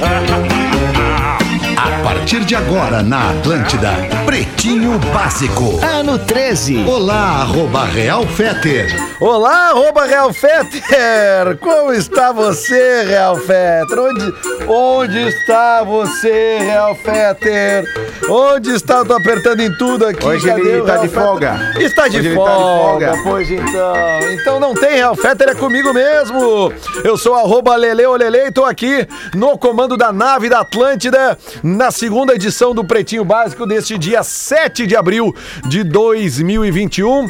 uh partir de agora na Atlântida, Pretinho Básico. Ano 13. Olá, arroba Real Feter. Olá, arroba Real Fetter! Como está você, Real Fetter? Onde, onde está você, Real Fetter? Onde está? Eu tô apertando em tudo aqui. Hoje Cadê ele tá de Fetter? folga. Está de Hoje ele tá de folga, folga. pois então. Então não tem Real Fetter, é comigo mesmo. Eu sou arroba Lele Olele e tô aqui no comando da nave da Atlântida na segunda edição do Pretinho Básico deste dia 7 de abril de 2021.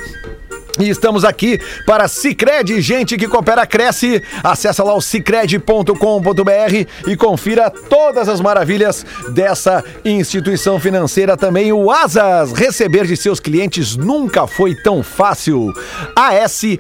E estamos aqui para Cicred, gente que coopera, cresce. Acesse lá o cicred.com.br e confira todas as maravilhas dessa instituição financeira. Também o Asas, receber de seus clientes nunca foi tão fácil. ASAAS.com,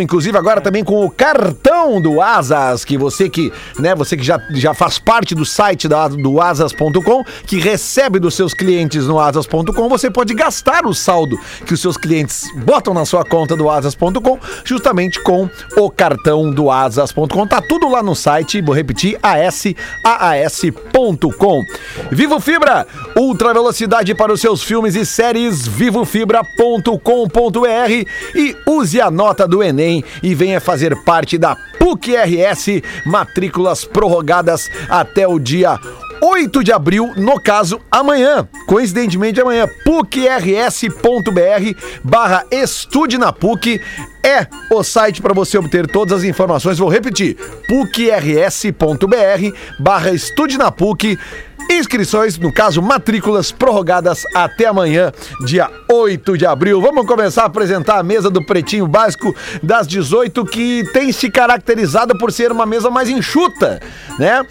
inclusive agora também com o cartão do Asas, que você que, né, você que já, já faz parte do site da, do asas.com, que recebe dos seus clientes no asas.com, você pode gastar o saldo que os seus clientes botam na sua conta do asas.com, justamente com o cartão do asas.com. Tá tudo lá no site, vou repetir, asaas.com. Vivo Fibra, ultra velocidade para os seus filmes e séries, vivofibra.com.br e use a nota do Enem e venha fazer parte da PUC RS, matrículas prorrogadas até o dia 8 de abril, no caso, amanhã. Coincidentemente, amanhã, pucrs.br barra estude na PUC é o site para você obter todas as informações. Vou repetir, pucrs.br barra estude na PUC Inscrições, no caso, matrículas prorrogadas até amanhã, dia 8 de abril. Vamos começar a apresentar a mesa do Pretinho Básico das 18, que tem se caracterizado por ser uma mesa mais enxuta, né?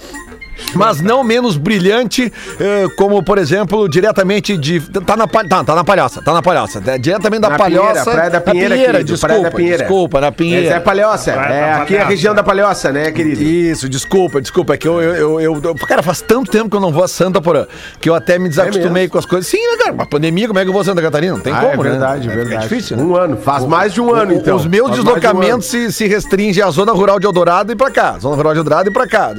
Mas não menos brilhante, eh, como, por exemplo, diretamente de. Tá na, tá, tá na palhoça, tá na palhoça. é Diretamente da Na palhoça. Pinheira, Praia da Pinheira, Pinheira, querido, desculpa, Praia da Pinheira. desculpa, na Essa Pinheira. é Palhoça. Praia É, aqui é a região da Palhoça, né, querido? Isso, desculpa, desculpa. É que eu, eu, eu, eu- Cara, faz tanto tempo que eu não vou a Santa Porã que eu até me desacostumei mesmo? com as coisas. Sim, né, cara? Uma pandemia, como é que eu vou a Santa Catarina? Não tem Ah, como, é verdade, né? é verdade. difícil, né? Um ano, faz mais de um ano, então. Os meus Faz mais de um deslocamentos se, se restringem à zona rural de Eldorado e pra cá. Zona rural de Eldorado e pra cá.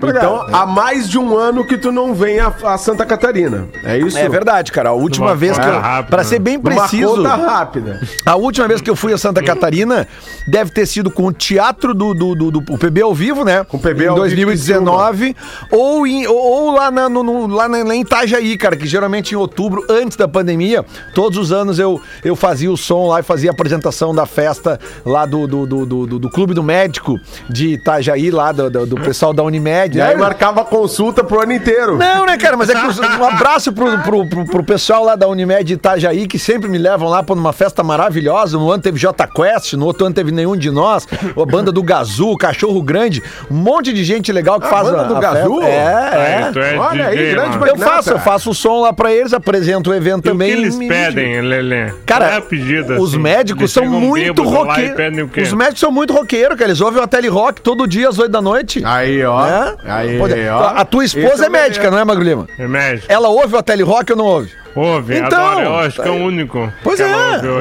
Pra cá. Então, há mais de um ano que tu não vem a, a Santa Catarina. É isso? É verdade, cara. A última Numa vez que eu. rápida, Pra né? ser bem preciso. conta rápida. A última vez que eu fui a Santa Catarina deve ter sido com o teatro do, do, do, do- PB ao vivo, né? Com o PB em ao vivo 2019. Ou, em, ou, ou lá, na, no, no- lá, na, lá em Itajaí, cara, que geralmente em outubro, antes da pandemia, todos os anos eu, eu fazia o som lá e fazia a apresentação da festa lá do, do, do, do, do- do Clube do Médico de Itajaí, lá do, do, do pessoal da Unimed. E aí né? marcava consulta pro ano inteiro. Não, né, cara? Mas é que um abraço pro, pro, pro, pro pessoal lá da Unimed Itajaí, que sempre me levam lá pra uma festa maravilhosa. No ano teve J Quest, no outro ano teve nenhum de nós. A banda do Gazu, Cachorro Grande, um monte de gente legal que A faz banda a, do a Gazu? festa. É, Aí, tu é. é Olha aí, grande. Eu faço, eu faço o som lá pra eles, apresento o evento E o também. que eles e me- pedem, Lelê? Cara, é a pedida, os assim? médicos são muito roqueiros. o? Os médicos são muito roqueiros, cara. Eles ouvem o tele rock todo dia às 8 da noite. Aí, ó. né? Aí, Ó. A tua esposa é o médica, não é, Magro Lima? Remédio. Ela ouve o tele rock ou não ouve? Ouve, Então, adoro. Eu acho que é o único. Pois é.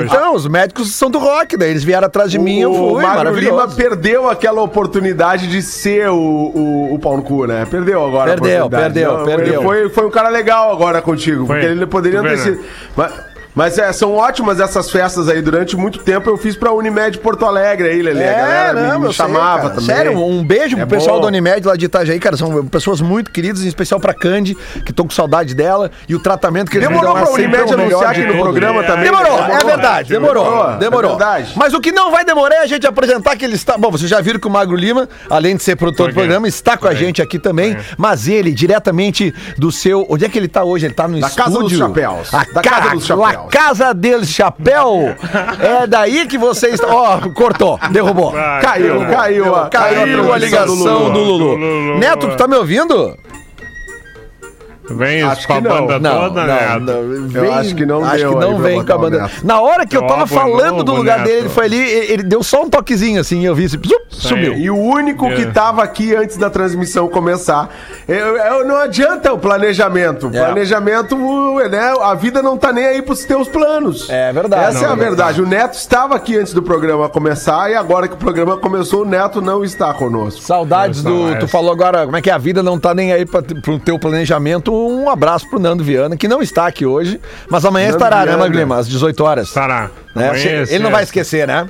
Então, os médicos são do rock, daí eles vieram atrás de mim, eu o fui, Magro Lima maravilhoso. perdeu aquela oportunidade de ser o, o, o pau no cu, né? Perdeu agora a Perdeu, oportunidade. perdeu, Não, perdeu. Ele foi, foi um cara legal agora contigo, Foi. porque ele poderia ter vê, sido... né? Mas, mas é, são ótimas essas festas aí. Durante muito tempo eu fiz pra Unimed Porto Alegre aí, Lelê. a galera me- me, É, eu sei, chamava cara. também. Sério, um beijo pro É pessoal bom. da Unimed lá de Itajaí, cara. São pessoas muito queridas, em especial pra Candy, que tô com saudade dela. E o tratamento que eles me Demorou é pra sempre Unimed anunciar aqui no programa também. Demorou, né? é verdade, demorou, Demorou, demorou. é verdade. Mas o que não vai demorar é a gente apresentar que ele está. Bom, vocês já viram que o Magro Lima, além de ser produtor do programa, está com a gente aqui também. Mas ele, diretamente do seu. Onde é que ele tá hoje? Ele tá no Da estúdio. Casa dos Chapéus. A Da ca- Casa dos Chapéus. Casa del Chapéu. É daí que você está. Ó, cortou, derrubou. Caiu, caiu, a- Caiu a ligação. Do Lulu. Neto, tu tá me ouvindo? Vem Acho com a que não. banda Não, toda, não, né? não, Eu acho que não Acho deu que não vem com a. Neto. Na hora que eu tava é falando do lugar Neto. dele, ele foi ali, ele deu só um toquezinho assim, eu vi assim, zup, sumiu. E o único que É. tava aqui antes da transmissão começar. Eu, eu- não adianta o planejamento. O É. Planejamento, né? A vida não tá nem aí pros teus planos. É verdade. Essa é a verdade. O Neto estava aqui antes do programa começar e agora que o programa começou, o Neto não está conosco. Saudades do. Tu falou agora como é que a vida não tá nem aí pra, pro teu planejamento. Um abraço pro Nando Viana, que não está aqui hoje, mas amanhã Nando estará, né, Viana. Maglima? Às 18 horas. Estará. Né? Amanhã, Ele não vai esquecer, né?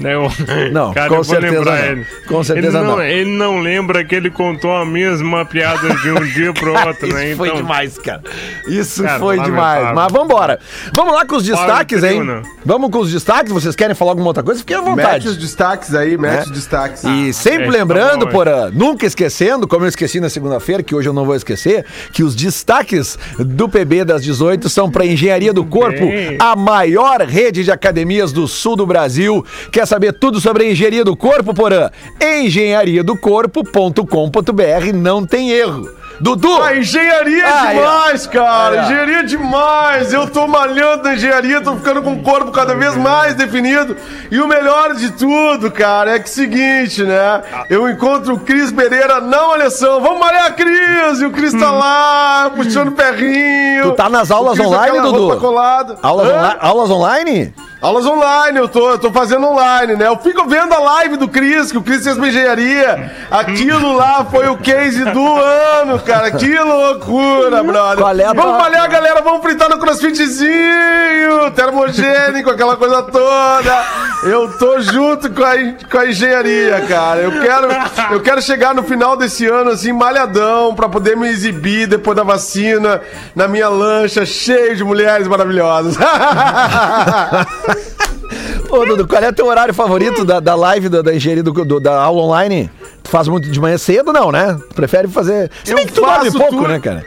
Eu, Não, cara, com certeza não. ele. Com certeza ele não. Ele não lembra que ele contou a mesma piada de um dia pro outro, né? Isso foi Então, demais, cara. Isso Cara, foi demais. Mas vambora. Vamos lá com os destaques, hein? Vamos com os destaques. Vocês querem falar alguma outra coisa? Fiquem à vontade. Mete os destaques aí, mete né? os destaques. E sempre esse tá lembrando, bom, Porã, nunca esquecendo, como eu esqueci na segunda-feira, que hoje eu não vou esquecer, que os destaques do PB das 18 são para Engenharia do Corpo, bem. a maior rede de academias do sul do Brasil. Quer saber tudo sobre a engenharia do corpo, Porã? engenhariadocorpo.com.br não tem erro. Dudu! Ah, engenharia é Ah, demais, cara. Aí, ó. engenharia é demais. Eu tô malhando na engenharia, tô ficando com o corpo cada vez mais definido. E o melhor de tudo, cara, é que é o seguinte, né? Eu encontro o Cris Pereira na malhação. Vamos malhar, Cris! E o Cris tá lá, puxando o perrinho. Tu tá nas aulas online, Dudu? Aulas, onla- aulas online? Aulas online, eu tô, eu tô fazendo online, né? Eu fico vendo a live do Cris, que o Cris fez uma engenharia. Aquilo lá foi o case do ano, cara. Que loucura, brother. Qual é vamos malhar, galera. Vamos fritar no crossfitzinho, termogênico, aquela coisa toda. Eu tô junto com a, com a engenharia, cara. Eu quero, eu quero chegar no final desse ano, assim, malhadão, pra poder me exibir depois da vacina, na minha lancha, cheio de mulheres maravilhosas. Ô, Dudu, qual é o teu horário favorito da, da live da, da engenharia do, do- da aula online? Tu faz muito de manhã cedo, não, né? Tu prefere fazer. Se bem Eu que tu dorme faço pouco, tudo. né, cara?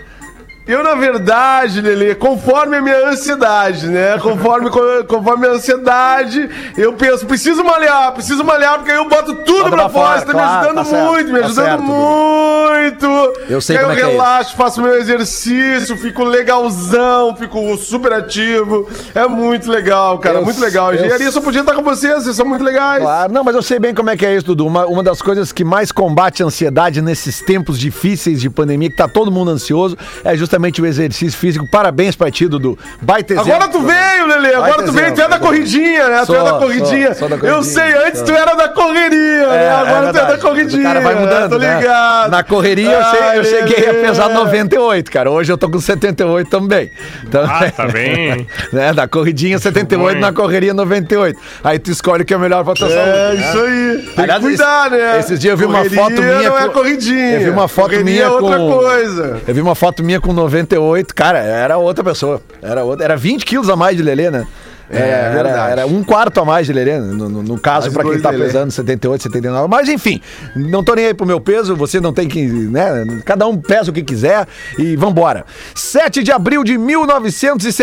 Eu, na verdade, Lelê, conforme a minha ansiedade, né? Conforme, conforme a minha ansiedade, eu penso, preciso malhar, preciso malhar, porque aí eu boto tudo Bota pra fora, fora, tá claro, me ajudando tá certo, muito, me tá ajudando certo, Dudu. muito. Eu sei aí como é eu é isso. relaxo, faço meu exercício, fico legalzão, fico super ativo. É muito legal, cara, Eu- muito legal. eu- Engenharia só podia estar com vocês, vocês são muito legais. Claro, não, mas eu sei bem como é que é isso, Dudu. Uma, uma das coisas que mais combate a ansiedade nesses tempos difíceis de pandemia, que tá todo mundo ansioso, é justamente o exercício físico. Parabéns pra ti, Dudu. Baita exemplo. Agora tu veio, Lele. Agora ter tu veio. Tu é da corridinha, né? tu é da corridinha. sou, sou da Eu corridinha, sei, antes sou. tu era da correria, né? É, Agora é tu é da corridinha. O cara vai mudando, Tô né? ligado. Na correria eu, sei- eu cheguei a pesar 98, cara. Hoje eu tô com 78 também. Então, Ah, tá bem. né? Da corridinha 78, Bom, na correria 98. Aí tu escolhe o que é melhor pra tua É, saúde. isso aí. Tem Aliás, que cuidar, esse- né? esses dias eu vi uma Correria foto minha não é com- corridinha. Eu vi uma foto Correria minha é outra com- coisa. Eu vi uma foto minha com 98, cara, era outra pessoa. Era, outra, era 20 quilos a mais de Lelê, né? É, era, verdade. era um quarto a mais de Lelê, no, no- no caso, pra quem tá Lelê. pesando 78, 79. Mas enfim, não tô nem aí pro meu peso, você não tem que, né? Cada um pesa o que quiser e vambora. 7 de abril de Tô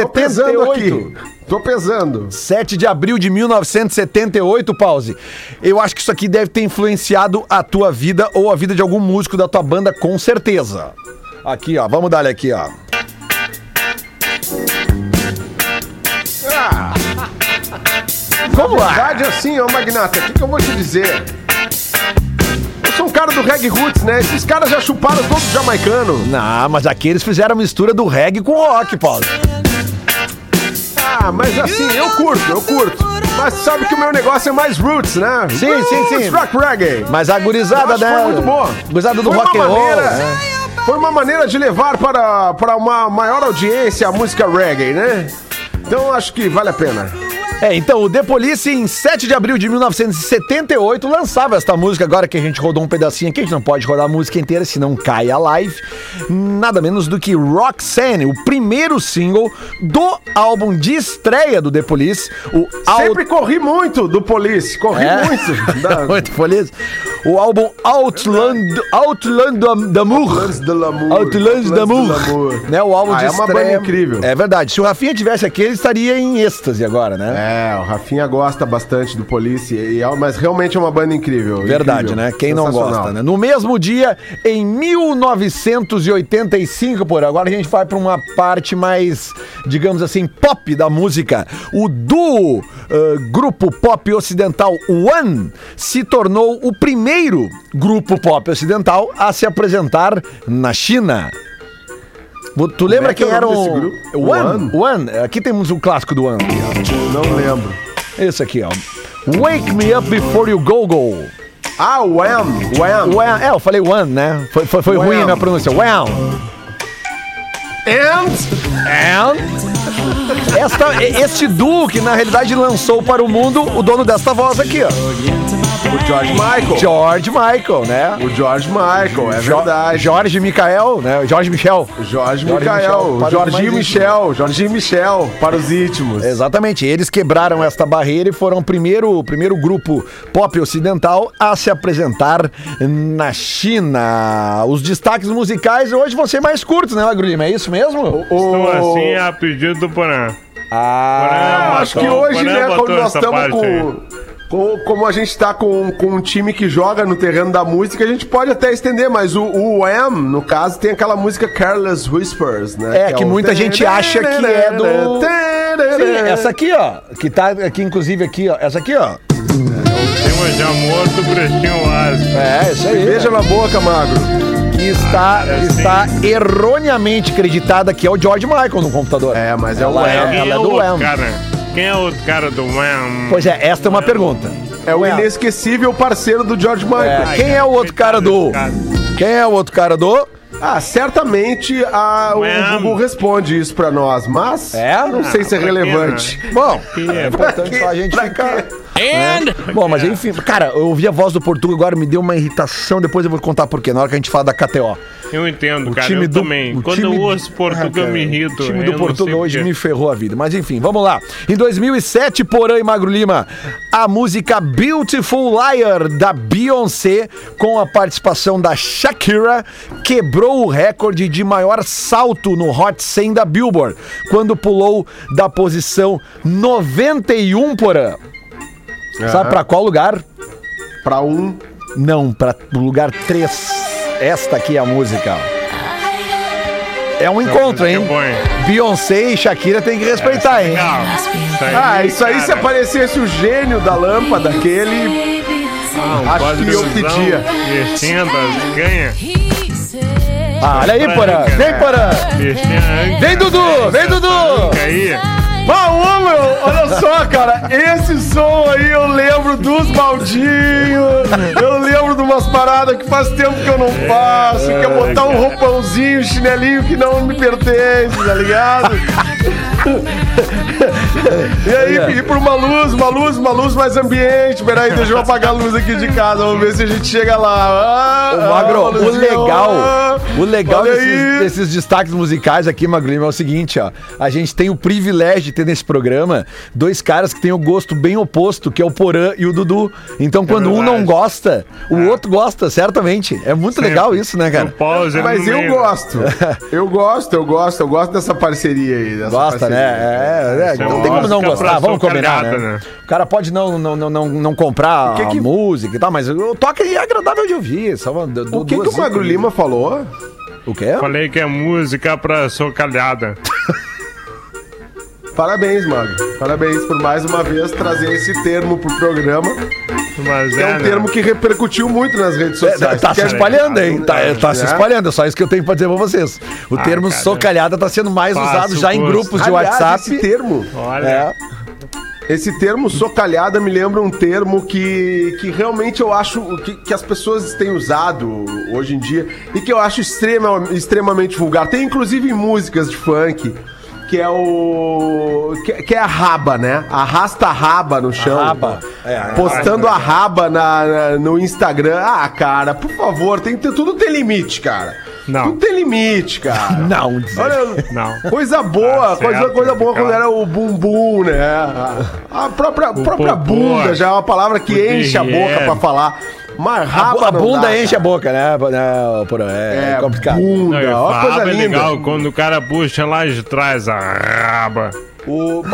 pesando 1978. aqui. Tô pesando. 7 de abril de 1978, Pause. Eu acho que isso aqui deve ter influenciado a tua vida ou a vida de algum músico da tua banda, com certeza. Aqui, ó, vamos dar aqui, ó. Ah, Vamos lá. verdade assim, ó, Magnata, o que, que eu vou te dizer? Eu sou um cara do reggae roots, né? Esses caras já chuparam todo jamaicano. Não, mas aqui eles fizeram a mistura do reggae com o rock, Paulo. Ah, mas assim, eu curto, eu curto. Mas sabe que o meu negócio é mais roots, né? Sim, sim, sim. rock reggae. Mas a gurizada, acho que né? Foi muito boa. Gurizada do Foi rock uma and roll. maneira- né? Foi uma maneira de levar para, para uma maior audiência a música reggae, né? Então acho que vale a pena. É, então o The Police, em 7 de abril de 1978, lançava esta música. Agora que a gente rodou um pedacinho aqui, a gente não pode rodar a música inteira, senão cai a live. Nada menos do que Roxanne, o primeiro single do álbum de estreia do The Police. O Sempre corri muito do Police, corri É. muito. Da... Muito feliz. O álbum Outland, Outland d'Amour. Outlands d'Amour. Né, o álbum Ah, de é uma estreia. banda incrível. É verdade. Se o Rafinha tivesse aqui, ele estaria em êxtase agora, né? É, o Rafinha gosta bastante do Police, e é- mas realmente é uma banda incrível. Verdade, incrível. né? Quem não gosta, né? No mesmo dia, em 1985, por agora a gente vai para uma parte mais, digamos assim, pop da música. O duo eh, grupo pop ocidental One se tornou o primeiro grupo pop ocidental a se apresentar na China. Tu lembra é que é quem o era o grupo? One? One. Aqui temos o clássico do One. Não lembro. Esse aqui, ó. Wake me up before you go go. Ah, Wham! Wham! Wham. É, eu falei one, né? Foi, foi, foi ruim a minha pronúncia. Wham. And... And esta, este duo que na realidade lançou para o mundo o dono desta voz aqui, ó. O George Michael. George Michael, né? O George Michael, é Jo- verdade. Jorge Michael, né? Jorge Michel. Jorge, Jorge Michael, Michel, Jorginho mais Michel, Jorginho Michel, para os íntimos. Exatamente, eles quebraram esta barreira e foram o primeiro, primeiro grupo pop ocidental a se apresentar na China. Os destaques musicais hoje vão ser mais curtos, né, Lima? É isso mesmo? Estou assim a pedido do Porã. Ah, Porã Acho que hoje, né, quando nós estamos com, com- Como a gente tá com, com um time que joga no terreno da música, a gente pode até estender, mas o, o Wham, no caso, tem aquela música Careless Whispers, né? É, que o- muita gente acha que é do- Sim, essa aqui, ó, que tá aqui, inclusive aqui, ó, essa aqui, ó. Tema de amor do Pretinho Básico. É, isso aí. Beija na boca, magro. Que está, Cara, está erroneamente acreditada que é o George Michael no computador. É, mas é ela o Wham. é, ela é é o do Wham. cara? Quem é o outro cara do Wham? Pois é, esta é uma pergunta. É o inesquecível parceiro do George Michael. É, quem é o outro cara do. Quem é o outro cara do. Ah, certamente a, o. Google responde isso pra nós, mas É? não sei se é Ah, pra quê, relevante. Bom, Que é é? importante só a gente ficar. Quê? né? Bom, mas enfim, cara, eu ouvi a voz do Portugal agora, me deu uma irritação, depois eu vou contar por quê, na hora que a gente fala da KTO. Eu entendo, O cara. time eu do, também. o Quando time eu ouço Portugal, Ah, cara, eu me irrito. O time do Portugal hoje porquê. me ferrou a vida. Mas enfim, vamos lá. Em 2007, Porã e Magro Lima, a música Beautiful Liar da Beyoncé, com a participação da Shakira, quebrou o recorde de maior salto no Hot 100 da Billboard, quando pulou da posição 91, Porã. Sabe pra qual lugar? Pra um. Não, para o lugar 3. Esta aqui é a música. É um encontro, hein? é hein? Beyoncé e Shakira tem que respeitar, hein? Legal. Ah, isso aí se aparecesse o gênio da lâmpada, aquele. um acho que eu pedia. Ganha. Ah, olha aí, Porã. Vem, Porã. Vem, Dudu. Vem, Dudu. Aí. Ah, ô, meu, olha só, cara, esse som aí eu lembro dos baldinhos, eu lembro de umas paradas que faz tempo que eu não faço, que é botar um roupãozinho, chinelinho que não me pertence, tá ligado? E aí, ir pra uma luz, uma luz, uma luz mais ambiente. Peraí, deixa eu apagar a luz aqui de casa, vamos ver se a gente chega lá. Ah, Ô, Magro, ah, o legal, ah, o legal desses, desses destaques musicais aqui, Magro Lima, é o seguinte, ó. A gente tem o privilégio de ter nesse programa dois caras que têm o gosto bem oposto, que é o Porã e o Dudu. Então, quando um não gosta, o outro gosta, certamente. É muito legal isso, né, cara? pause, Mas eu meio. gosto. Eu gosto, eu gosto, eu gosto dessa parceria aí. Dessa Gosta, parceria. né? É, é, Isso é não tem como não gostar, vamos combinar, né? né? O cara pode não, não, não, não, não comprar que que- a música e tal, mas o toque é agradável de ouvir. Só uma- O que, que o Magro. Lima falou? O quê? Falei que é música pra socalhada. Parabéns, Magro. Parabéns por mais uma vez trazer esse termo pro programa. Mas Que é um né? termo que repercutiu muito nas redes É, sociais. tá se espalhando, hein? Tá, É, tá se né? espalhando, é só isso que eu tenho pra dizer pra vocês. O Ah, termo cara. socalhada tá sendo mais usado já em grupos de Aliás, WhatsApp. esse termo, Olha. É. esse termo socalhada me lembra um termo que, que realmente eu acho que, que as pessoas têm usado hoje em dia e que eu acho extrema, extremamente vulgar. Tem inclusive em músicas de funk. Que é o. Que, que é a raba, né? Arrasta a raba no chão. raba. É, a postando a raba na, na- no Instagram. Ah, cara, por favor, tem que ter, tudo tem limite, cara. Não. Tudo tem limite, cara. Não. Olha, Não. coisa boa, Tá coisa, certo, coisa boa quando era o bumbum, né? A, a própria, própria popô, bunda já é uma palavra que enche a boca pra falar. Mas A, bu- a não bunda dá, enche cara. a boca, né? né por, é, É, complicado. bunda, Não, ó, coisa é linda. legal quando o cara puxa lá de trás a raba. O...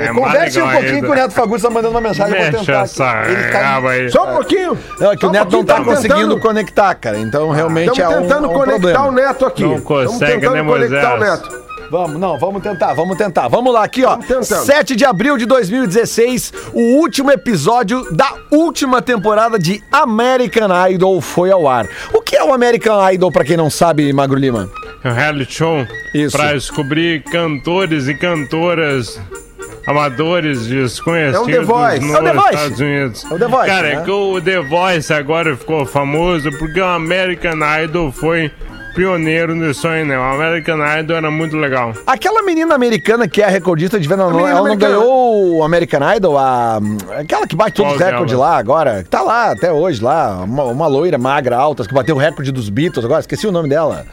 É Converse um pouquinho ainda. com o Neto Fagundes, tá mandando uma mensagem, vou Mexe tentar. essa. Ele tá- raba aí. Só um pouquinho. Não, é que Só o um Neto não pouquinho, tá tamo conseguindo tentando- conectar, cara. Então realmente é Estamos um, tentando é um conectar problema. o Neto aqui. Não consegue, tentando né, conectar o Moisés? Neto. Vamos, não, vamos tentar, vamos tentar. Vamos lá, aqui, ó. Vamos tentando. 7 de abril de 2016, o último episódio da última temporada de American Idol foi ao ar. O que é o American Idol, pra quem não sabe, Magro Lima? É um reality show Isso. pra descobrir cantores e cantoras amadores desconhecidos É um The Voice. nos É o The Voice. Estados Unidos. É o The Voice, Cara, né? é que o The Voice agora ficou famoso porque o American Idol foi pioneiro nisso aí, né? O American Idol era muito legal. Aquela menina americana que é a recordista de venda, não, menina ela não americana. ganhou o American Idol, a, aquela que bate todos os recordes lá agora, que tá lá até hoje lá, uma, uma loira magra, alta, que bateu o recorde dos Beatles agora, esqueci o nome dela.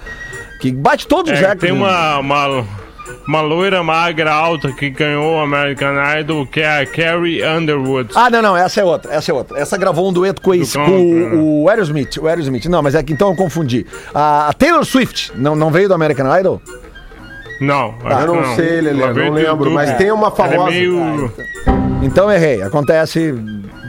Que bate todos os É, recordes. tem uma, uma, uma loira magra alta que ganhou o American Idol, que é a Carrie Underwood. Ah, não, não, essa é outra, essa é outra. Essa gravou um dueto com, esse, com o, o Aerosmith, o Aerosmith. Não, mas é que então eu confundi. A, a Taylor Swift, não, não veio do American Idol? Não, Eu não, sei, Lelê, não lembro. YouTube. Mas tem uma Ela famosa. É meio... Então errei, acontece,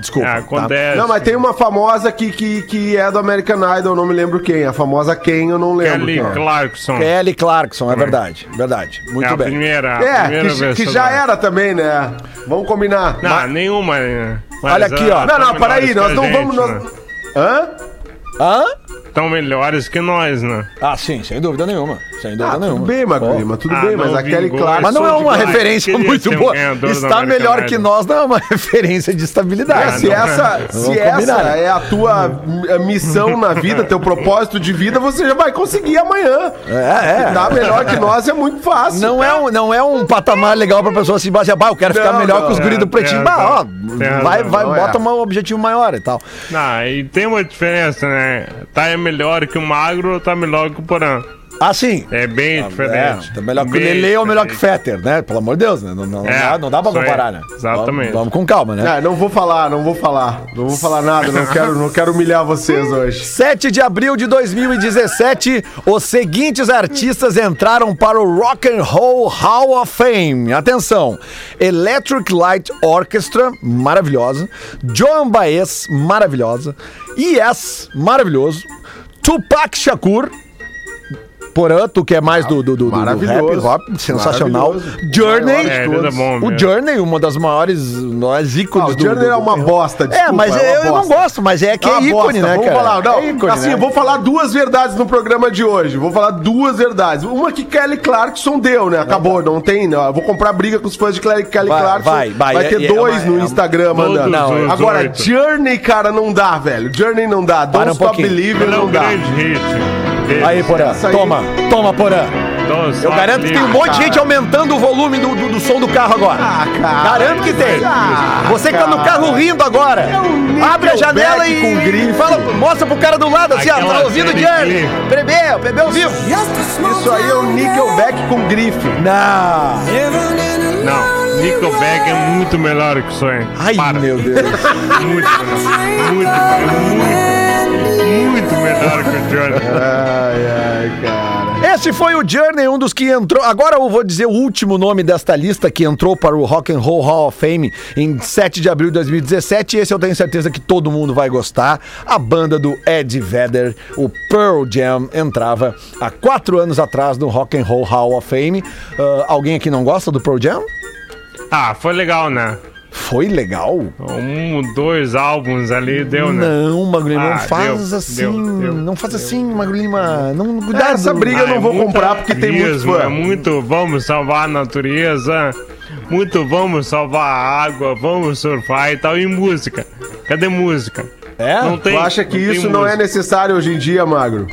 desculpa. É, tá? acontece. Não, mas tem uma famosa que, que, que é do American Idol, eu não me lembro quem. A famosa quem, eu não lembro. Kelly quem é. Clarkson. Kelly Clarkson, é verdade, verdade. Muito é a bem. primeira, a É, primeira que, que versão já era também, né? Vamos combinar. Não, nenhuma. né? Mas Olha aqui, ó. Não, não, peraí, nós que não a vamos. gente, Nós... né? Hã? Hã? Tão melhores que nós, né? Ah, sim, sem dúvida nenhuma. Sem dúvida Ah, nenhuma. tudo bem, Magro Ó. Lima, tudo Ah, bem, mas a Kelly Clarkson. Mas não é uma referência muito um boa. do Está melhor que nós, não é uma referência de É, estabilidade. se não, essa, se essa combinar, é a tua missão na vida, teu propósito de vida, você já vai conseguir amanhã. É, é. Tá melhor que nós é muito fácil. Não é, um, não é um patamar legal pra pessoa se basear, bah, eu quero ficar Não, melhor não, que os é, guris do pretinho. razão, Bah, ó, tem razão. vai, vai, Não, bota é. um objetivo maior e tal. Não, e tem uma diferença, né? Tá é melhor que o magro ou tá melhor que o porã? Ah, sim. É bem diferente. É, tá melhor que o Lele ou melhor que o. Fetter, né? Pelo amor de Deus, né? Não, não, É, dá, não dá pra isso aí. comparar, né? Exatamente. Vamos, vamos com calma, né? É, não vou falar, não vou falar. Não vou falar nada, não quero, não quero humilhar vocês hoje. 7 de abril de 2017, os seguintes artistas entraram para o Rock and Roll Hall of Fame. Atenção: Electric Light Orchestra, maravilhosa. Joan Baez, maravilhosa. Yes, maravilhoso. Tupac Shakur. Porã, tu que é mais do, do, do, do rap, rock, sensacional. Journey. É, é bom O. Journey, uma das maiores, maiores ícones Ah, o do. Journey do- é uma bosta, É, desculpa, mas é eu não gosto, mas é que é, uma ícone, bosta. né, Vamos cara? falar, não, é ícone, assim, né? eu vou falar duas verdades no programa de hoje. Vou falar duas verdades. Uma que Kelly Clarkson deu, né? Acabou, não tem, não. Eu vou comprar briga com os fãs de Kelly, Kelly Vai, Clarkson. vai, vai. É- ter é dois no é- Instagram mandando. os Agora. Journey, cara, não dá, velho. Journey não dá. Para Don't um Stop. Believer é não dá. grande hit. Aí, Porã, toma, toma, Porã. Eu garanto que tem um monte de gente aumentando o volume do, do, do som do carro agora. Ah, cara. Garanto que tem. Ah, Você que tá no carro rindo agora, um abre a janela e, com fala, mostra pro cara do lado assim, ó, tá ouvindo que- Bebeu, bebeu vivo. Isso aí é um Nickelback com grife. Não. Não, Nickelback é muito melhor que isso aí. Ai, Para. meu Deus. Muito melhor. Muito, muito, muito melhor que o Johnny. Ai, ai, cara. Esse foi o Journey, um dos que entrou. Agora eu vou dizer o último nome desta lista que entrou para o Rock and Roll Hall of Fame em 7 de abril de 2017. Esse eu tenho certeza que todo mundo vai gostar. A banda do Ed Vedder, o Pearl Jam, entrava há quatro anos atrás no Rock and Roll Hall of Fame. Ah, alguém aqui não gosta do Pearl Jam? Ah, foi legal, né? Foi legal? Um, dois álbuns ali deu, né? Não, Magro Lima, não Ah, faz deu, assim. deu, deu, não faz assim, Magro Lima. Não, cuidado. Essa briga eu Ah, não é vou comprar porque tem muito fã. É muito vamos salvar a natureza, muito vamos salvar a água, vamos surfar e tal. E música? Cadê música? É? Não tem. Tu acha que tem isso não é necessário hoje em dia, Magro?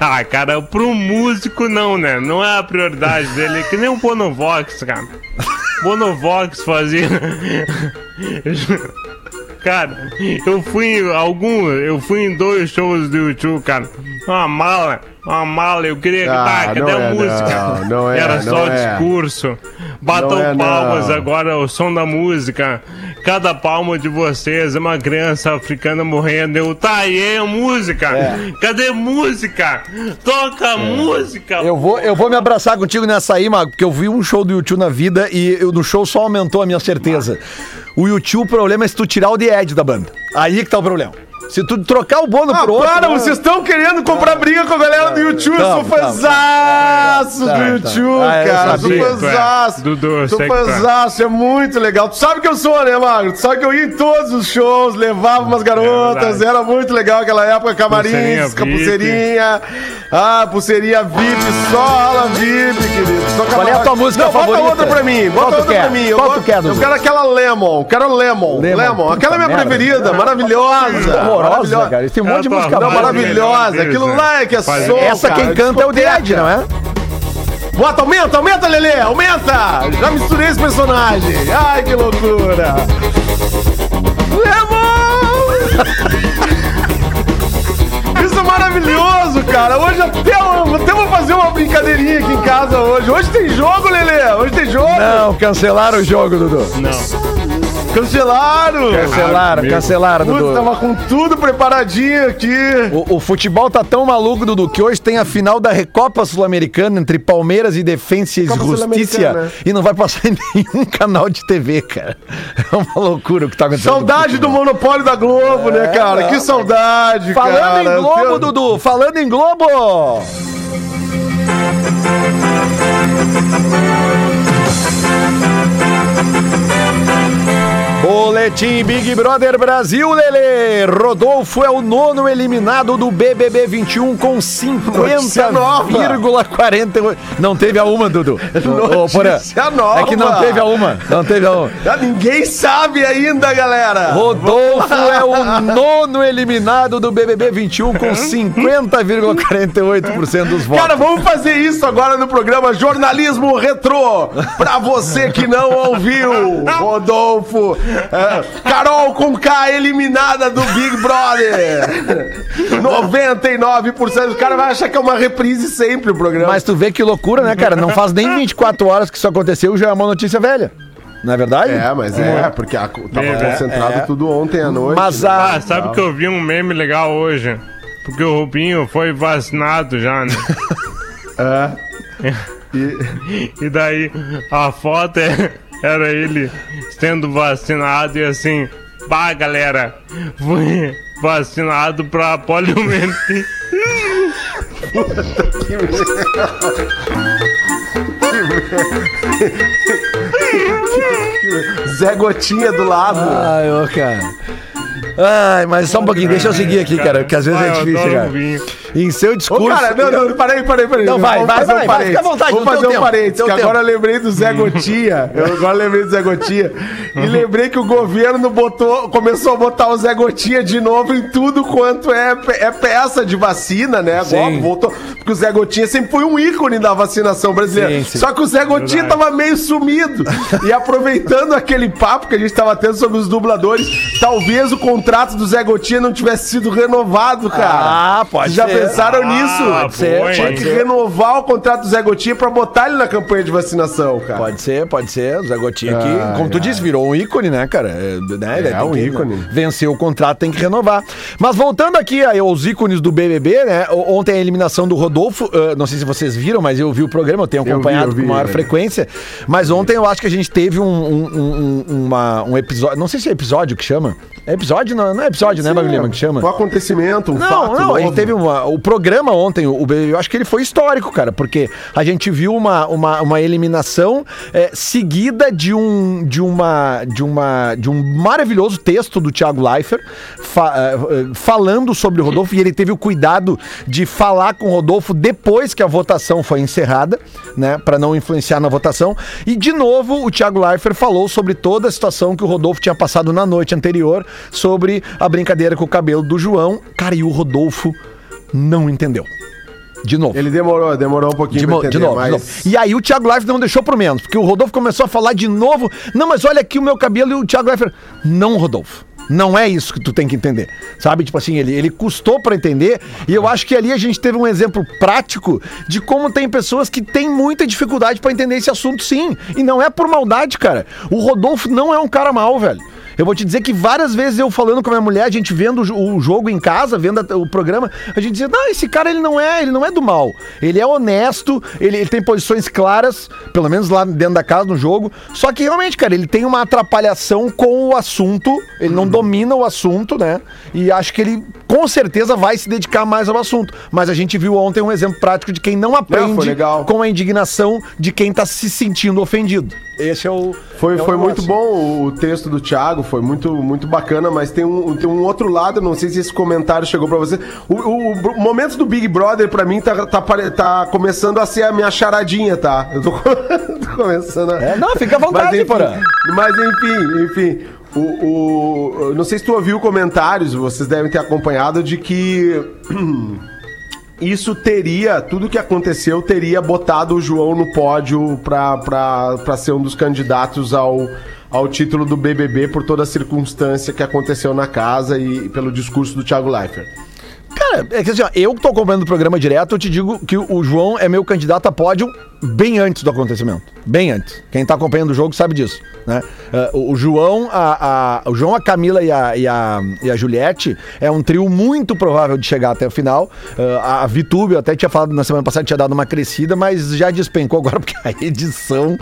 Ah, cara, pro músico não, né? Não é a prioridade dele. Que nem o Bonovox, cara. Bonovox fazia. Cara, eu fui em algum, eu fui em dois shows do YouTube, cara. Uma mala, uma mala. Eu queria Ah, gritar, cadê não a é, música? não, não é, Era não só é. discurso. Batam Não é, palmas não. agora, o som da música. Cada palma de vocês é uma criança africana morrendo. Eu, tá aí, música. Cadê música? Toca música. Eu vou, eu vou me abraçar contigo nessa aí, Mago, porque eu vi um show do YouTube na vida e eu- no show só aumentou a minha certeza. O YouTube, o problema é se tu tirar o The Edge da banda. Aí que tá o problema. Se tu trocar o Bono Ah, pro outro... para, né? vocês estão querendo comprar briga com a galera do YouTube. Eu sou Tá, tá, fãzaço tá, do tá. YouTube, Ah, cara. Sou fãzaço. Dudu, Sou é. fãzaço, é muito legal. Tu sabe que eu sou, né, Magro? Tu sabe que eu ia em todos os shows, levava umas garotas, verdade. era muito legal aquela época, camarins, Pulseirinha com a VIP. pulseirinha. Ah, pulseirinha VIP, só ala VIP, querido. Só Qual é a tua música Não, favorita? bota outra pra mim, Qual bota tu outra quer? pra mim. Eu Qual tu quer, Eu quero aquela Lemon, quero Lemon, Lemon, Lemon. Aquela é minha preferida, maravilhosa. Horrorosa, maravilhosa. cara. Tem um monte de música tá Não, boa. maravilhosa. Deles, Aquilo né? lá é que é som, Essa cara, quem canta é o. Edge, não é? Bota, aumenta, aumenta, Lelê, aumenta. Já misturei esse personagem. Ai, que loucura. Lemon! Isso é maravilhoso, cara. Hoje até, eu- até vou fazer uma brincadeirinha aqui em casa hoje. Hoje tem jogo, Lelê. Hoje tem jogo. Não, cancelaram o jogo, Dudu. Não. Cancelaram. Cancelaram, cancelaram, Dudu. tava com tudo preparadinho aqui. O, o futebol tá tão maluco, Dudu, que hoje tem a final da Recopa Sul-Americana entre Palmeiras e Defensa e Justiça e não vai passar em nenhum canal de TV, cara. É uma loucura o que tá acontecendo. Saudade do monopólio da Globo, né, cara? Que saudade, Falando cara. em Globo, Teu- Dudu, falando em Globo! Boletim Big Brother Brasil, Lele. Rodolfo é o nono eliminado do BBB 21 com Notícia nova. 50,48. Não teve a uma, Dudu. Notícia nova. É que não teve a uma. Não teve a uma. Ah, ninguém sabe ainda, galera. Rodolfo é o nono eliminado do BBB 21 com 50,48% dos votos. Cara, vamos fazer isso agora no programa Jornalismo Retrô. Pra você que não ouviu, Rodolfo. É, Carol com K eliminada do Big Brother. 99%. O cara vai achar que é uma reprise sempre o programa. Mas tu vê que loucura, né, cara? Não faz nem 24 horas que isso aconteceu, já é uma notícia velha. Não é verdade? É, mas é, porque a- tava É, concentrado é. tudo ontem à noite. Mas né? a. Ah, sabe que eu vi um meme legal hoje? Porque o Rubinho foi vacinado já, né? É. E- E daí a foto é- era ele sendo vacinado e assim, pá, galera, fui vacinado pra poliomielite. Zé Gotinha do lado. Ai, ô, cara. Ai, mas só um pouquinho, deixa eu seguir aqui, cara, porque às vezes é difícil, cara. Em seu Ô, discurso. cara, não, não, parei, parei, parei. Não, vai, vai, vai, vai, fica à vontade, no fazer um parênteses, que agora eu lembrei do Zé Gotinha. Eu agora lembrei do Zé Gotinha. E lembrei que o governo botou, começou a botar o Zé Gotinha de novo em tudo quanto é, é peça de vacina, né? Agora Sim. voltou. Porque o Zé Gotinha sempre foi um ícone da vacinação brasileira. Sim, sim. Só que o Zé Gotinha Verdade. tava meio sumido. E aproveitando aquele papo que a gente tava tendo sobre os dubladores, talvez o contrato do Zé Gotinha não tivesse sido renovado, cara. Ah, pode Vocês já ser. pensaram Ah, nisso? pode ser, pode Tinha que renovar o contrato do Zé Gotinha pra botar ele na campanha de vacinação, cara. Pode ser, pode ser. O Zé Gotinha aqui, Ai, como tu disse, virou um ícone, né, cara? É, né? Ele tem um que, ícone. Venceu o contrato, tem que renovar. Mas voltando aqui aí aos ícones do BBB, né? Ontem a eliminação do Rodolfo, ah, não sei se vocês viram, mas eu vi o programa, eu tenho vi, acompanhado eu vi, com maior frequência. Mas ontem eu acho que a gente teve um, um, um- um- uma- um episódio, não sei se é episódio que chama. É episódio? Não, não é episódio, né, Bagulho Lima, que chama? Um acontecimento, um Não, fato não, gente teve uma, o programa ontem, o, eu acho que ele foi histórico, cara, porque a gente viu uma, uma, uma eliminação é, seguida de um, de, uma, de, uma, de um maravilhoso texto do Thiago Leifert fa- eh, eh, falando sobre o Rodolfo, e ele teve o cuidado de falar com o Rodolfo depois que a votação foi encerrada, né, para não influenciar na votação. E de novo, o Thiago Leifert falou sobre toda a situação que o Rodolfo tinha passado na noite anterior, sobre a brincadeira com o cabelo do João. Cara, e o Rodolfo não entendeu. De novo. Ele demorou, demorou um pouquinho De, pra mo- de entender, novo, de mas... novo. E aí o Thiago Leifert não deixou pro menos, porque o Rodolfo começou a falar de novo. Não, mas olha aqui o meu cabelo e o Thiago Leifert. Não, Rodolfo. Não é isso que tu tem que entender. Sabe? Tipo assim, ele, ele custou pra entender. E eu acho que ali a gente teve um exemplo prático de como tem pessoas que têm muita dificuldade pra entender esse assunto, sim. E não é por maldade, cara. O Rodolfo não é um cara mau, velho. Eu vou te dizer que várias vezes eu falando com a minha mulher, a gente vendo o jo- o jogo em casa, vendo o programa, a gente dizia, não, esse cara ele não é, ele não é do mal. Ele é honesto, ele, ele tem posições claras, pelo menos lá dentro da casa, no jogo. Só que realmente, cara, ele tem uma atrapalhação com o assunto, ele não domina o assunto, né? E acho que ele com certeza vai se dedicar mais ao assunto. Mas a gente viu ontem um exemplo prático de quem não aprende legal. com a indignação de quem tá se sentindo ofendido. Esse é o. Foi, é o foi negócio. muito bom o texto do Thiago, foi muito, muito bacana, mas tem um, tem um outro lado, não sei se esse comentário chegou pra você. O, o, o momento do Big Brother, pra mim, tá, tá, tá começando a ser a minha charadinha, tá? Eu tô, tô começando a... É, não, fica à vontade, mas, enfim, mas enfim, enfim. O, o, não sei se tu ouviu comentários, vocês devem ter acompanhado, de que isso teria, tudo que aconteceu teria botado o João no pódio pra ser um dos candidatos ao, ao título do BBB por toda a circunstância que aconteceu na casa e pelo discurso do Thiago Leifert. Cara, é que assim, ó, eu que tô acompanhando o programa direto, eu te digo que o João é meu candidato a pódio bem antes do acontecimento. Bem antes. Quem tá acompanhando o jogo sabe disso, né? Eh, o, João, a, a- o João, a Camila e a, e, a, e a Juliette é um trio muito provável de chegar até o final. Eh, a Vitube, eu até tinha falado na semana passada, tinha dado uma crescida, mas já despencou agora, porque a edição,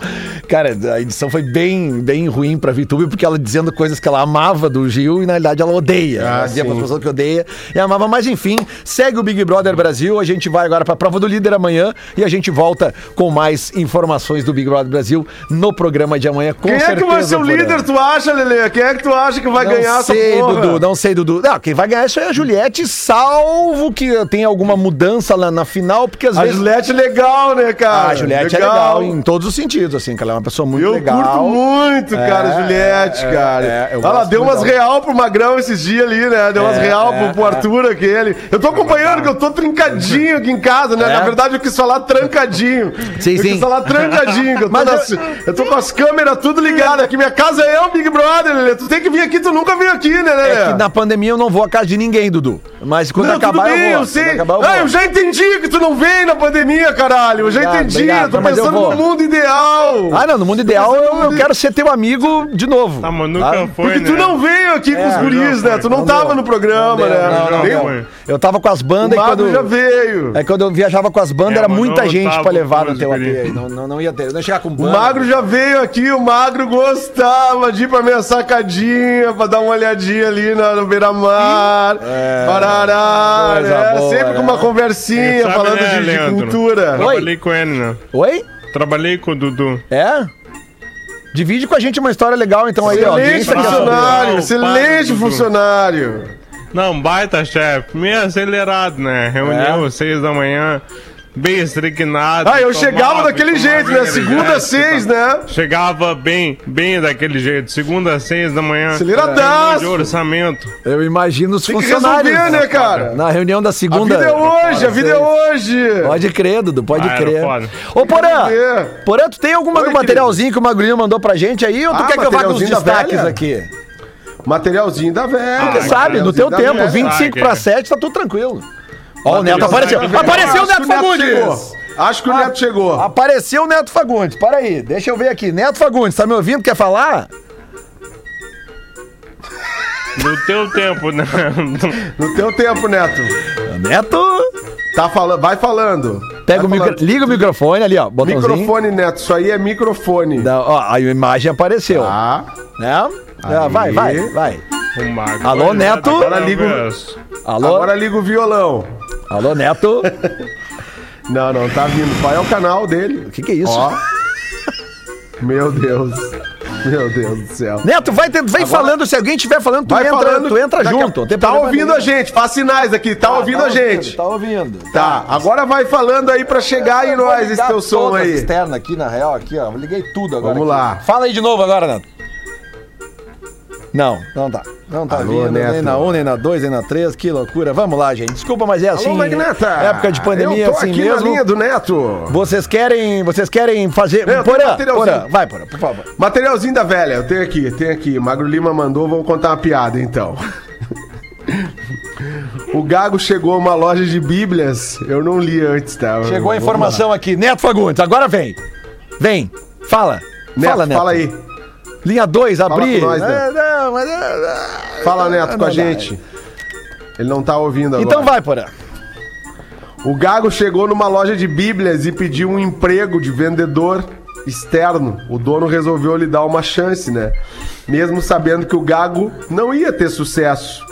cara, a edição foi bem, bem ruim pra Vitube, porque ela dizendo coisas que ela amava do Gil e na realidade ela odeia. Ah, ela dizia sim. pras pessoas que odeia e amava, mas enfim, segue o Big Brother Brasil. A gente vai agora pra prova do líder amanhã e a gente volta com mais informações do Big Brother Brasil no programa de amanhã. Com Quem certeza, é que vai ser o líder, tu acha, Lele? Quem é que tu acha que vai Não ganhar sei, essa porra? Dudu, não sei, Dudu. Não, quem vai ganhar isso é a Juliette, salvo que tenha alguma mudança lá na final, porque às A vezes. Juliette é legal, né, cara? A Juliette é legal em todos os sentidos, assim, que ela é uma pessoa muito Eu legal. curto muito, cara, É, Juliette, é, cara. é, eu Ela deu umas dela. real pro Magrão esses dias ali, né? Deu umas É, real é, pro, pro é. Arthur aquele. Eu tô acompanhando que eu tô trincadinho aqui em casa, né? É. Na verdade eu quis falar trancadinho. Sim, eu sim. quis falar trancadinho. eu, tô Mas nas- eu... tô com as câmeras tudo ligadas aqui. Minha casa é o Big Brother, Lelê. Tu tem que vir aqui, tu nunca veio aqui, né, Lelê? É que na pandemia eu não vou à casa de ninguém, Dudu. Mas quando Não, acabar bem, eu vou. eu sei. Quando acabar, eu ah, vou. eu já entendi que tu não vem na pandemia, caralho. Eu já Obrigado, entendi. obrigado, eu tô mas eu pensando vou. no mundo ideal. Ah, não, no mundo ideal eu, eu quero ser teu amigo de novo. Tá, mas nunca Ah, foi, Porque né? tu não veio aqui com os É, guris, não, né? Tu não, não tava deu. no programa, Não né? não, não Eu tava com as bandas e quando. já veio. É quando eu viajava com as bandas, É, era muita não gente pra levar com no teu os AP. aí. Não, não, não ia ter. Eu não ia chegar com O banda. Magro já veio aqui, o Magro gostava de ir pra minha sacadinha, pra dar uma olhadinha ali na, no beira-mar. Parará, coisa né? boa, Sempre é. com uma conversinha, Sabe, falando né, de- de, cultura. Trabalhei com ele, né? Oi? Trabalhei com o Dudu. É? Divide com a gente uma história legal, então aí, ó. Excelente funcionário, Não, excelente funcionário. Não, baita chefe. Meio acelerado, né? Reunião às seis da manhã. Bem estricnado. Ah, eu tomava- chegava daquele jeito, né? Segunda às seis, tá? né? Chegava bem, bem daquele jeito. Segunda às seis da manhã. Aceleradaço. de orçamento. Eu imagino os Tem que funcionários. resolver, né, cara? Na reunião da A segunda. vida é hoje, a vida é hoje. Pode crer, Dudu, pode Ah, crer. Ô, Porã. Porã, tu tem alguma Oi, do materialzinho que o Magrinho mandou pra gente aí? Ou tu Ah, quer que eu vá com os destaques velha? aqui? Materialzinho da velha. Porque sabe, no teu tempo, velha. 25 Ah, pra que- 7, tá tudo tranquilo. Ó, o Neto apareceu. da. Apareceu o Neto Fagundes! Acho que o Neto chegou. Apareceu o Neto Fagundes. Para aí, deixa eu ver aqui. Neto Fagundes, tá me ouvindo? Quer falar? No teu tempo, né? No teu tempo, Neto. Neto, Tá falando, vai falando. pega o Vai micro, falando. liga o microfone ali, ó. Botãozinho. Microfone, Neto. Isso aí é microfone. Dá- ó, a imagem apareceu. Tá. Né? É, vai, vai, vai. Mago. Alô, Neto? agora Agora liga o- verso. Alô? Agora liga o violão. Alô, Neto? Não, não, tá vindo. Qual é o canal dele? O que, que é isso? Ó. Meu Deus. Meu Deus do céu. Neto, vai, vem falando. Se alguém estiver falando, tu entra, falando. tu entra a- junto. tem Tá ouvindo nenhum. a gente. Faz sinais aqui. Tá ouvindo a gente. Tá ouvindo. Tá, agora vai falando aí pra chegar em Eu nós esse teu som aí. externa aqui, na real, aqui, ó. Eu liguei tudo agora. Vamos aqui. lá. Fala aí de novo agora, Neto. Não, não tá. Não tá Alô, vindo, nem Neto. na 1, nem na 2, nem na 3, que loucura. Vamos lá, gente. Desculpa, mas é assim. Alô, Magnata! Época de pandemia, Eu tô assim aqui mesmo. na linha do Neto. Vocês querem, vocês querem fazer... Eu Porã. Porã, vai, Porã, por favor. Materialzinho da velha, eu tenho aqui, tenho aqui. Magro Lima mandou, vou contar uma piada então. O Gago chegou a uma loja de bíblias, eu não li antes, tá? Chegou a informação aqui. Neto Fagundes, agora vem. Vem. Fala. Neto, fala, Neto. fala aí. Linha 2, abrir. com nós, Neto. É, não, mas é- Fala, Neto, com Não a dá. gente. Ele não tá ouvindo agora. Então vai, Porã. O Gago chegou numa loja de bíblias e pediu um emprego de vendedor externo. O dono resolveu lhe dar uma chance, né? Mesmo sabendo que o Gago não ia ter sucesso.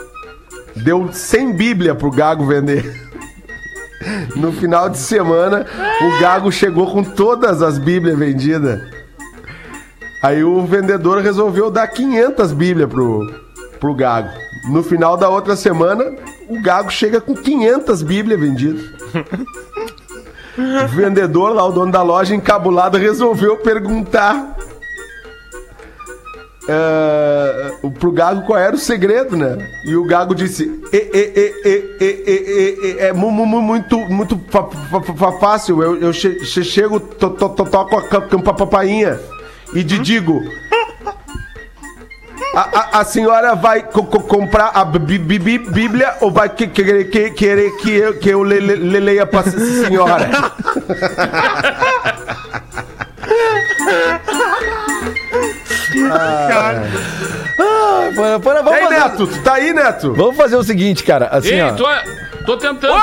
Deu 100 bíblia pro Gago vender. No final de semana, o Gago chegou com todas as bíblias vendidas. Aí o vendedor resolveu dar 500 bíblias pro, pro Gago. No final da outra semana, o Gago chega com 500 bíblias vendidas. O vendedor lá, o dono da loja, encabulado, resolveu perguntar é, pro Gago qual era o segredo, né? E o Gago disse: "E- e- e- é mu- mu- mu- muito, muito fácil. Eu, eu che- che- chego, to- to- to- toco a cam- campa papainha e te digo. A, a- a senhora vai co- co- comprar a bí- bí- bí- Bíblia ou vai que- querer que, querer que eu, que eu le- le- le- leia pra senhora? Ah, E vamos aí, fazer... Neto? Tu tá aí, Neto? Vamos fazer o seguinte, cara. Assim, Ei, ó. tô, tô tentando.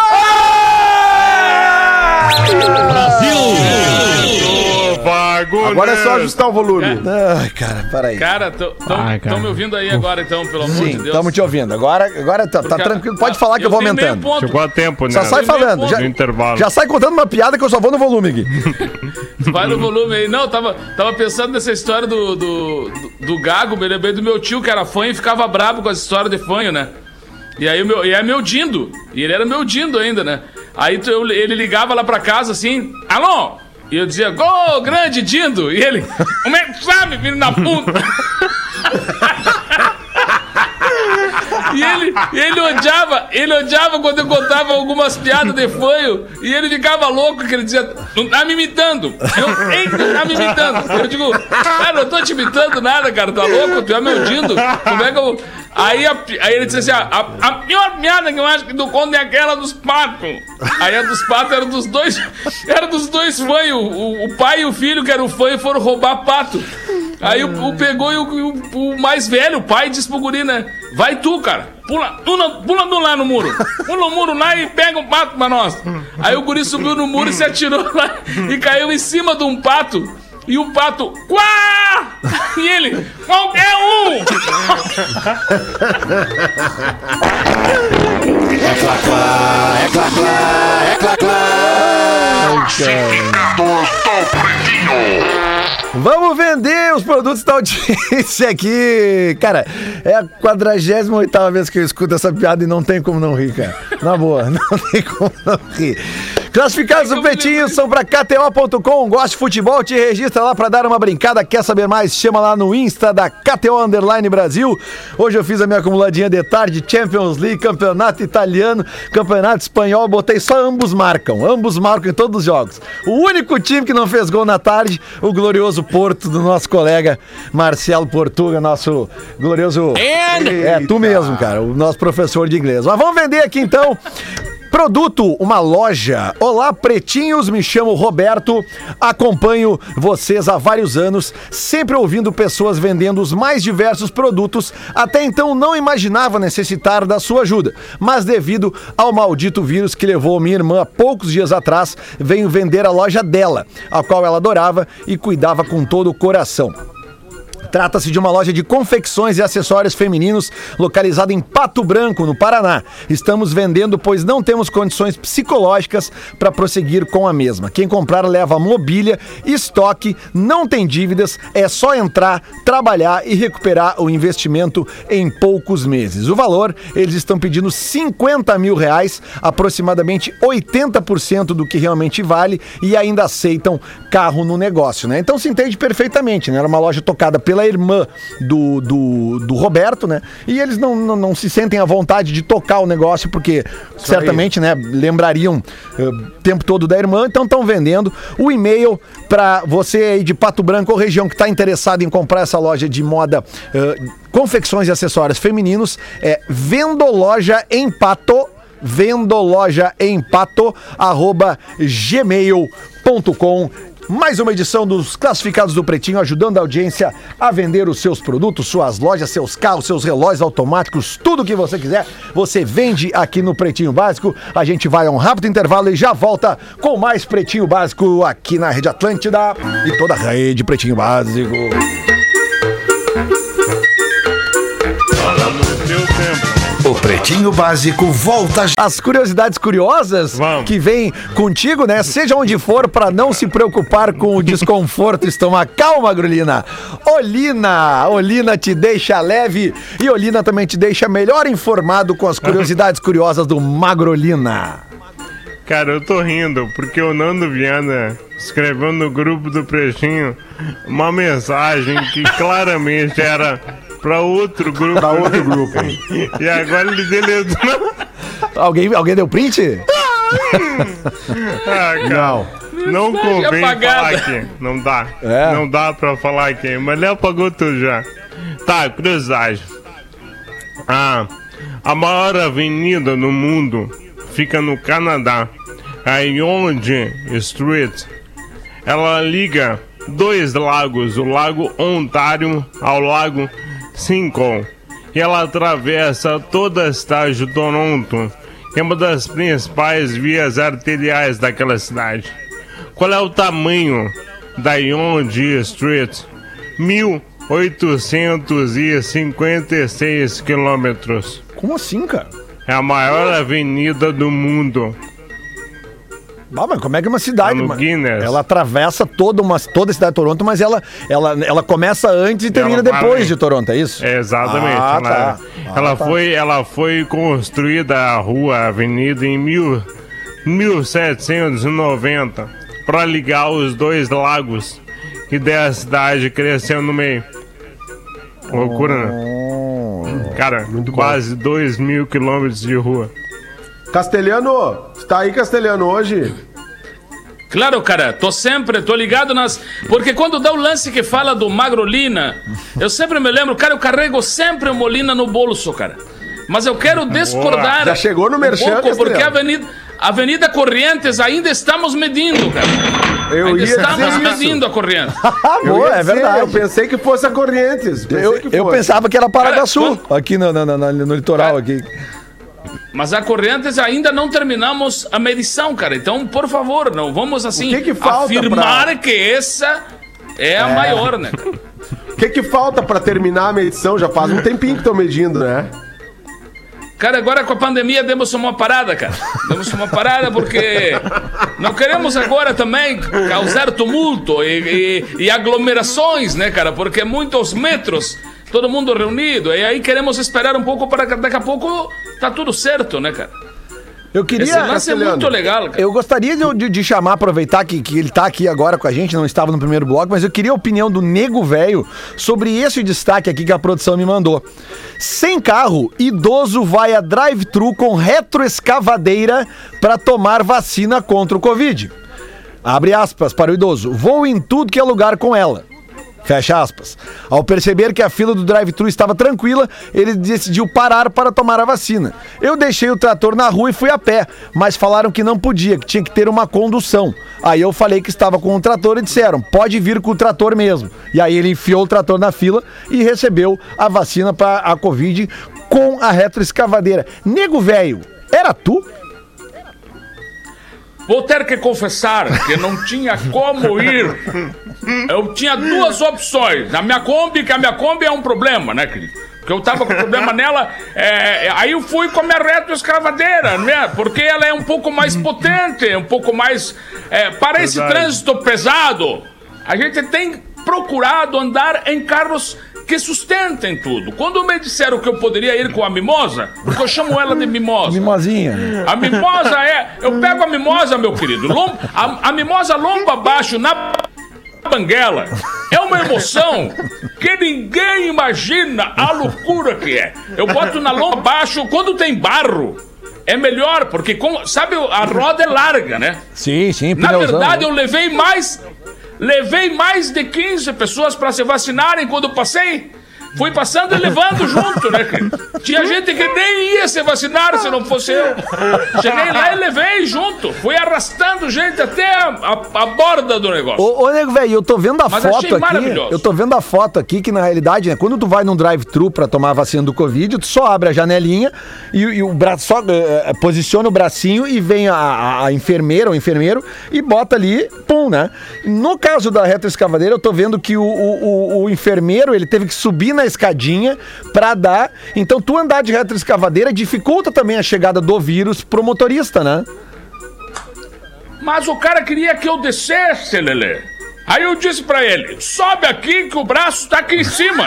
Agora é só ajustar o volume. Ai, cara, peraí. Cara, estão me ouvindo aí agora, então, pelo amor de Sim, Deus. estamos te ouvindo. Agora, agora tá, tá tranquilo. Pode falar que eu, vou tenho meio aumentando. Chegou a tempo, né? Só sai falando. Já, intervalo. já sai contando uma piada que eu só vou no volume aqui. Vai no volume aí. Não, tava, tava pensando nessa história do, do, do, do Gago, me lembrei do meu tio, que era fã e ficava brabo com essa história de fanho, né? E aí o meu, e é meu dindo. E ele era meu dindo ainda, né? Aí tu- eu- ele ligava lá pra casa assim, alô? E eu dizia, gol, grande dindo. E ele, como é que sabe, filho da puta? E ele, ele odiava, ele odiava quando eu contava algumas piadas de fanho. E ele ficava louco, que ele dizia, não tá me imitando. Eu, Ei, não tá me imitando. Eu digo, cara, não tô te imitando nada, cara, tá louco? Tu é meu dindo. Como é que eu. Aí, a aí ele disse assim: ah, a, a pior piada que eu acho que tu conta é aquela dos patos. Aí a dos patos era dos dois. Era dos dois fãs. O, o, pai e o filho, que era o fã, foram roubar pato. Aí o, o pegou e o, o- mais velho, o pai, disse pro guri, né? Vai tu, cara. Pula, pula, pula do lá no muro. Pula no muro lá e pega um pato pra nós. Aí o guri subiu no muro e se atirou lá e caiu em cima de um pato. E o pato, quá! E ele, qualquer um! Vamos vender os produtos da audiência aqui. Cara, é a 48 vez que eu escuto essa piada e não tem como não rir, cara. Na boa, não tem como não rir. Classificados do Pretinho são pra KTO.com. Gosta de futebol? Te registra lá pra dar uma brincada. Quer saber mais? Chama lá no Insta da KTO Underline Brasil. Hoje eu fiz a minha acumuladinha de tarde, Champions League, Campeonato Italiano, Campeonato Espanhol. Botei só ambos marcam. Ambos marcam em todos os jogos. O único time que não fez gol na tarde, o glorioso Porto do nosso colega Marcelo Portuga, nosso glorioso. É, tu mesmo, cara, o nosso professor de inglês. Mas vamos vender aqui então. Produto, uma loja. Olá, pretinhos, me chamo Roberto. Acompanho vocês há vários anos, sempre ouvindo pessoas vendendo os mais diversos produtos. Até então não imaginava necessitar da sua ajuda, mas devido ao maldito vírus que levou minha irmã poucos dias atrás, venho vender a loja dela, a qual ela adorava e cuidava com todo o coração. Trata-se de uma loja de confecções e acessórios femininos localizada em Pato Branco, no Paraná. Estamos vendendo, pois não temos condições psicológicas para prosseguir com a mesma. Quem comprar leva mobília, estoque, não tem dívidas, é só entrar, trabalhar e recuperar o investimento em poucos meses. O valor, eles estão pedindo 50 mil reais, aproximadamente 80% do que realmente vale, e ainda aceitam carro no negócio, né? Então se entende perfeitamente, né? Era uma loja tocada pela pela irmã do, do, do Roberto, né? E eles não, não, não se sentem à vontade de tocar o negócio, porque certamente, né, lembrariam eh, o tempo todo da irmã, então estão vendendo. O e-mail para você aí de Pato Branco ou região que está interessado em comprar essa loja de moda, eh, confecções e acessórios femininos, é vendoloja em pato vendoloja em pato, arroba gmail.com. Mais uma edição dos classificados do Pretinho, ajudando a audiência a vender os seus produtos, suas lojas, seus carros, seus relógios automáticos, tudo que você quiser, você vende aqui no Pretinho Básico. A gente vai a um rápido intervalo e já volta com mais Pretinho Básico aqui na Rede Atlântida e toda a rede Pretinho Básico. O Pretinho Básico volta já. As curiosidades curiosas Vamos. que vem contigo, né? Seja onde for, para não se preocupar com o desconforto estomacal, Magrolina. Olina, Olina te deixa leve e Olina também te deixa melhor informado com as curiosidades curiosas do Magrolina. Cara, eu tô rindo porque o Nando Viana escreveu no grupo do Pretinho uma mensagem que claramente era pra outro grupo. Pra outro grupo. E agora ele deletou. Alguém, alguém deu print? Ah, cara. Não. Não convém apagada. falar aqui. Não dá. É. Não dá pra falar aqui. Mas ele apagou tudo já. Tá, curiosidade. Ah, a maior avenida no mundo fica no Canadá. A Yonge Street. Ela liga dois lagos, o Lago Ontário ao Lago Simcoe. E ela atravessa toda a cidade de Toronto, é uma das principais vias arteriais daquela cidade. Qual é o tamanho da Yonge Street? 1856 quilômetros. Como assim, cara? É a maior avenida do mundo. Ah, mas como é que é uma cidade? Tá no mano? Guinness. Ela atravessa toda, uma, toda a cidade de Toronto, mas ela, ela, ela começa antes e termina Ela depois de Toronto, é isso? É, exatamente. Ah, ela tá. Ah, ela tá. Foi, ela foi construída a rua, a avenida, em mil, 1790 para ligar os dois lagos e daí a cidade cresceu no meio. Loucura, né? Oh. Cara, quase 2 mil quilômetros de rua. Castelhano, tá aí, Castelhano, hoje? Claro, cara, tô sempre, tô ligado nas. Porque quando dá o lance que fala do Magrolina, eu sempre me lembro, cara, eu carrego sempre o Molina no bolso, cara. Mas eu quero discordar. Já chegou no um merchan, pouco, porque a. Avenida, Avenida Corrientes ainda estamos medindo, cara. Eu ainda ia estamos dizer medindo isso. a corrente. Ah, Eu boa, é verdade. Eu pensei que fosse a Corrientes. Pensei Eu, que eu pensava que era Paraguaçu, Cara, aqui no, no, no- no- no litoral. aqui. Mas a Corrientes ainda não terminamos a medição, cara. Então, por favor, não vamos assim que que afirmar pra- que essa é a maior, né? O que que falta pra terminar a medição? Já faz um tempinho que estão medindo, né? Cara, agora com a pandemia demos uma parada, cara. Demos uma parada porque não queremos agora também causar tumulto e, e- e aglomerações, né, cara? Porque muitos metros, todo mundo reunido. E aí queremos esperar um pouco para daqui a pouco tá tudo certo, né, cara? Eu Esse queria. lance é muito legal, cara. Eu gostaria de, de- chamar, aproveitar que, que ele tá aqui agora com a gente, não estava no primeiro bloco, mas eu queria a opinião do Nego Velho sobre esse destaque aqui que a produção me mandou. Sem carro, idoso vai a drive-thru com retroescavadeira para tomar vacina contra o Covid. Abre aspas para o idoso. Vou em tudo que é lugar com ela. Fecha aspas. Ao perceber que a fila do drive-thru estava tranquila, ele decidiu parar para tomar a vacina. Eu deixei o trator na rua e fui a pé, mas falaram que não podia, que tinha que ter uma condução. Aí eu falei que estava com o trator e disseram: pode vir com o trator mesmo. E aí ele enfiou o trator na fila e recebeu a vacina para a Covid com a retroescavadeira. Nego velho, era tu? Vou ter que confessar que não tinha como ir. Eu tinha duas opções. A minha Kombi, que a minha Kombi é um problema, né, querido? Porque eu tava com problema nela. é, é, aí eu fui com a minha retroescavadeira, né? Porque ela é um pouco mais potente, um pouco mais. é, para esse Verdade. trânsito pesado, a gente tem procurado andar em carros que sustentem tudo. Quando me disseram que eu poderia ir com a mimosa, porque eu chamo ela de mimosa. Mimosinha. A mimosa é. Eu pego a mimosa, meu querido. lom- a, a mimosa lomba abaixo na banguela. É uma emoção que ninguém imagina a loucura que é. Eu boto na lomba baixo quando tem barro. É melhor, porque, com, sabe, a roda é larga, né? Sim, sim, Na verdade, né? eu levei mais. Levei mais de 15 pessoas para se vacinarem quando passei. Fui passando e levando junto, né? querido? Tinha gente que nem ia se vacinar se não fosse eu. Cheguei lá e levei junto. Fui arrastando gente até a, a- a borda do negócio. Ô, ô nego, velho, eu tô vendo a Mas foto aqui. Eu tô vendo a foto aqui que, na realidade, né, quando tu vai num drive-thru pra tomar a vacina do Covid, tu só abre a janelinha e, e o braço só eh, posiciona o bracinho e vem a, a- a enfermeira ou enfermeiro e bota ali, pum, né? No caso da retroescavadeira, eu tô vendo que o, o- o- o enfermeiro ele teve que subir na escadinha pra dar. Então, tu andar de retroescavadeira dificulta também a chegada do vírus pro motorista, né? Mas o cara queria que eu descesse, Lelê. Aí eu disse pra ele: sobe aqui que o braço tá aqui em cima.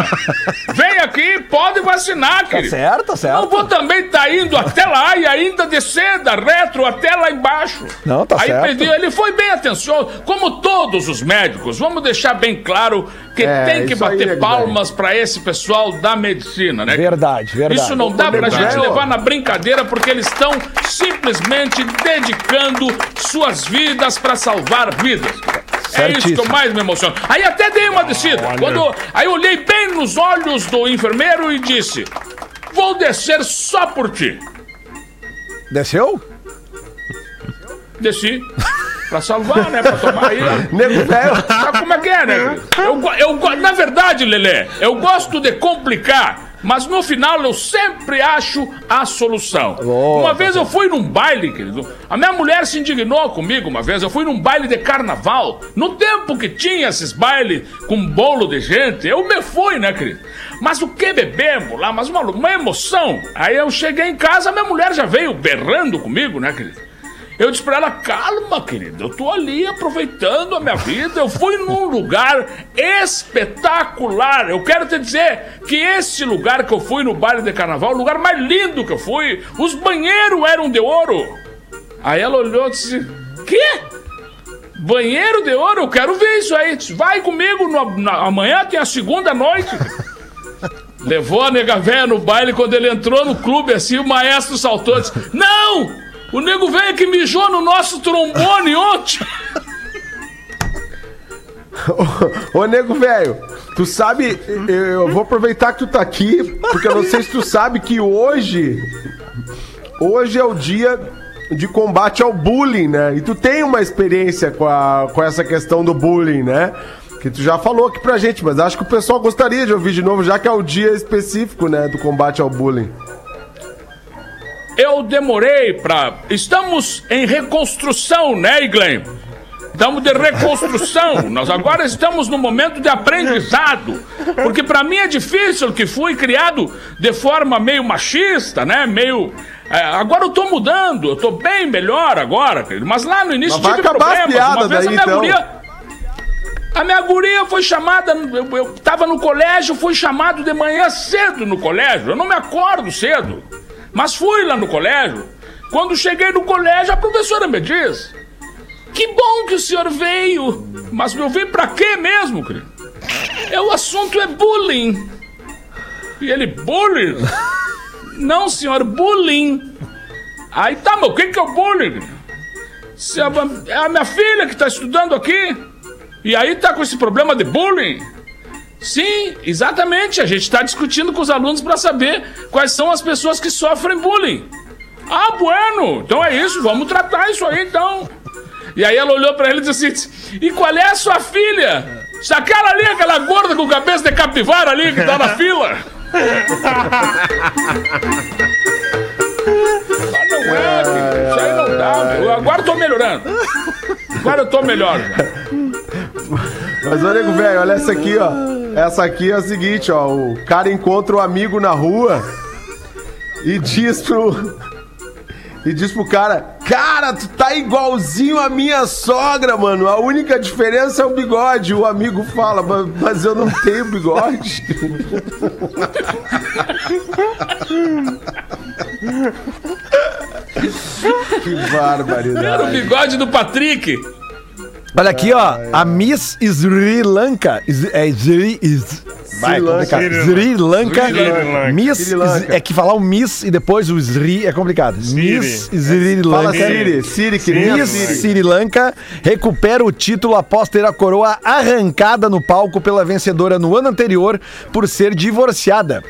Vem aqui, pode vacinar, querido. certo, tá certo. Não vou também estar indo até lá e ainda descer da retro até lá embaixo. Não, tá Aí certo. pedi, ele foi bem atencioso, como todos os médicos. Vamos deixar bem claro que É, tem que aí, bater Guilherme. palmas pra esse pessoal da medicina, né? Verdade, verdade. Isso não dá pra Verdade. gente levar na brincadeira porque eles estão simplesmente dedicando suas vidas pra salvar vidas. É isso que eu Certíssimo. Mais me emociono. Aí até dei uma descida. Quando, aí olhei bem nos olhos do enfermeiro e disse: Vou descer só por ti. Desceu? Desci. Pra salvar, né? Pra tomar aí. Nego velho. Sabe como é que é, né? Eu, eu, na verdade, Lelê, eu gosto de complicar, mas no final eu sempre acho a solução. uma vez eu fui num baile, querido. A minha mulher se indignou comigo uma vez. Eu fui num baile de carnaval. No tempo que tinha esses bailes com bolo de gente, eu me fui, né, querido? Mas o que bebemos lá? Mas uma, uma emoção. Aí eu cheguei em casa, minha mulher já veio berrando comigo, né, querido? Eu disse pra ela, calma, querida, eu tô ali aproveitando a minha vida. Eu fui num lugar espetacular. Eu quero te dizer que esse lugar que eu fui no baile de carnaval, o lugar mais lindo que eu fui, os banheiros eram de ouro. Aí ela olhou e disse: Quê? Banheiro de ouro? Eu quero ver isso aí. Disse, Vai comigo, no- na- amanhã tem a segunda noite. Levou a nega véia no baile, quando ele entrou no clube assim, o maestro saltou e disse: Não! O nego velho que mijou no nosso trombone ontem! Ô, nego velho, tu sabe, eu, eu vou aproveitar que tu tá aqui, porque eu não sei se tu sabe que hoje, hoje é o dia de combate ao bullying, né? E tu tem uma experiência com, a, com essa questão do bullying, né? Que tu já falou aqui pra gente, mas acho que o pessoal gostaria de ouvir de novo, já que é o dia específico, né, do combate ao bullying. Eu demorei pra. Estamos em reconstrução, né, Glenn? Estamos de reconstrução. Nós agora estamos no momento de aprendizado. Porque pra mim é difícil, que fui criado de forma meio machista, né? Meio. é, agora eu tô mudando, eu tô bem melhor agora, querido. Mas lá no início Mas tive problemas. Uma vez a daí, minha então. guria. A minha guria foi chamada. Eu, eu tava no colégio, fui chamado de manhã cedo no colégio. Eu não me acordo cedo. Mas fui lá no colégio. Quando cheguei no colégio, a professora me diz: Que bom que o senhor veio. Mas eu vim pra quê mesmo, querido? É, o assunto é bullying. E ele, bullying? Não, senhor, bullying. Aí tá, mas o que, que é o bullying? Se a, é a minha filha que tá estudando aqui. E aí tá com esse problema de bullying? Sim, exatamente. A gente está discutindo com os alunos para saber quais são as pessoas que sofrem bullying. Ah, bueno. Então é isso. Vamos tratar isso aí, então. E aí ela olhou para ele e disse assim: E qual é a sua filha? Se aquela ali, aquela gorda com cabeça de capivara ali que tá na fila. Ah, não é, filho. Isso aí não dá, meu. Agora eu tô melhorando. Agora eu tô melhor. já. Mas, ô nego velho, olha essa aqui, ó. Essa aqui é o seguinte, ó. O cara encontra um amigo na rua e diz pro. E diz pro cara: Cara, tu tá igualzinho a minha sogra, mano. A única diferença é o bigode. O amigo fala: "Mas- eu não tenho bigode. que Era o barbaridade. bigode do Patrick. Olha aqui, ó. A Miss Sri Lanka. É Sri. Vai. Sri Sri Lanka. Sri Lanka. Miss. Sri Lanka. É que falar o Miss e depois o Sri é complicado. Miss Sri Fala Lanka. Siri, Siri, que a Miss Siri. Sri Lanka recupera o título após ter a coroa arrancada no palco pela vencedora no ano anterior por ser divorciada.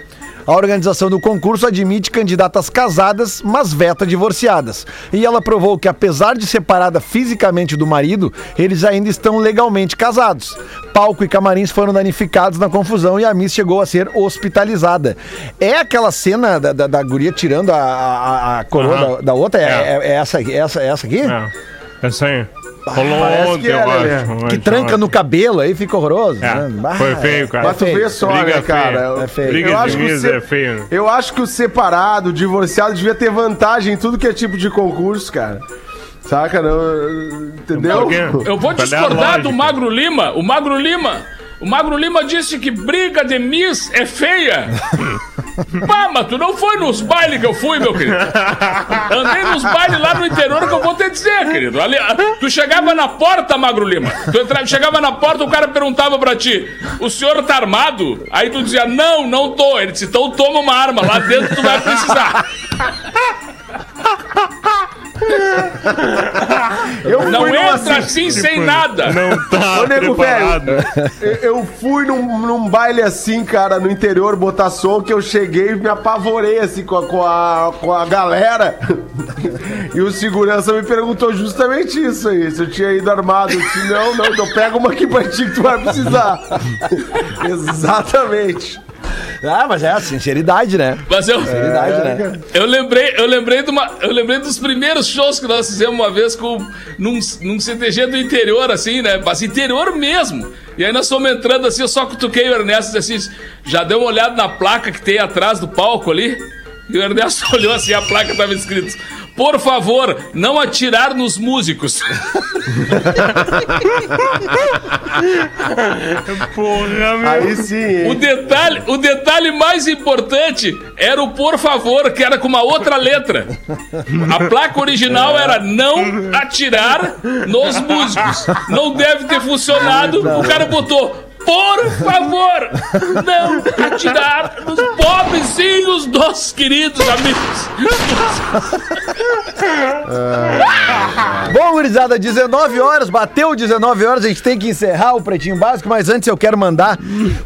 A organização do concurso admite candidatas casadas, mas veta divorciadas. E ela provou que, apesar de separada fisicamente do marido, eles ainda estão legalmente casados. Palco e camarins foram danificados na confusão e a Miss chegou a ser hospitalizada. É aquela cena da, da, da guria tirando a, a, a coroa Aham. da, da outra? É, É. é- é essa, aqui- essa, essa aqui? É. Essa aí. Rolou parece ontem, que eu né? acho. Que ontem, tranca no cabelo aí, fica horroroso. É, né? Bah, foi feio, cara. Mas tu vê só, Briga né, cara? feia. É feio. Briga Eu de acho que mesa você- é feio. Eu acho que o separado, o divorciado, devia ter vantagem em tudo que é tipo de concurso, cara. Saca? Não, entendeu? Eu vou Qual é a discordar do lógica? Magro Lima. O Magro Lima. O Magro Lima disse que briga de Miss é feia. Pá, mas tu não foi nos bailes que eu fui, meu querido. Andei nos bailes lá no interior que eu vou te dizer, querido. Ali, tu chegava na porta, Magro Lima. Tu entrava, chegava na porta, o cara perguntava pra ti: o senhor tá armado? Aí tu dizia: não, não tô. Ele disse: então toma uma arma, lá dentro tu vai precisar. Eu Não entra assim sem nada. Não tá Ô, nego preparado. Eu- Eu fui num, num baile assim, cara, no interior, botar som, que eu cheguei e me apavorei assim com a, com a, com a galera. E o segurança me perguntou justamente isso aí, se eu tinha ido armado. Eu disse, não, não, então pega uma aqui pra ti que tu vai precisar. Exatamente. Ah, mas é a sinceridade, né? Mas eu, Sinceridade, né? eu lembrei, eu lembrei de uma, eu lembrei dos primeiros shows que nós fizemos uma vez com num, num CTG do interior assim, né? Mas interior mesmo. E aí nós fomos entrando assim, eu só cutuquei o Ernesto e disse assim, já deu uma olhada na placa que tem atrás do palco ali? E o Ernesto olhou assim, a placa tava escrito: "Por favor, não atirar nos músicos". Porra, meu. Aí sim, O hein? detalhe, o detalhe mais importante era o por favor, que era com uma outra letra. A placa original era não atirar nos músicos. Não deve ter funcionado. O cara botou por favor, não atirar nos pobrezinhos dos queridos amigos. Bom, gurizada, 19 horas, bateu 19 horas, a gente tem que encerrar o Pretinho Básico, mas antes eu quero mandar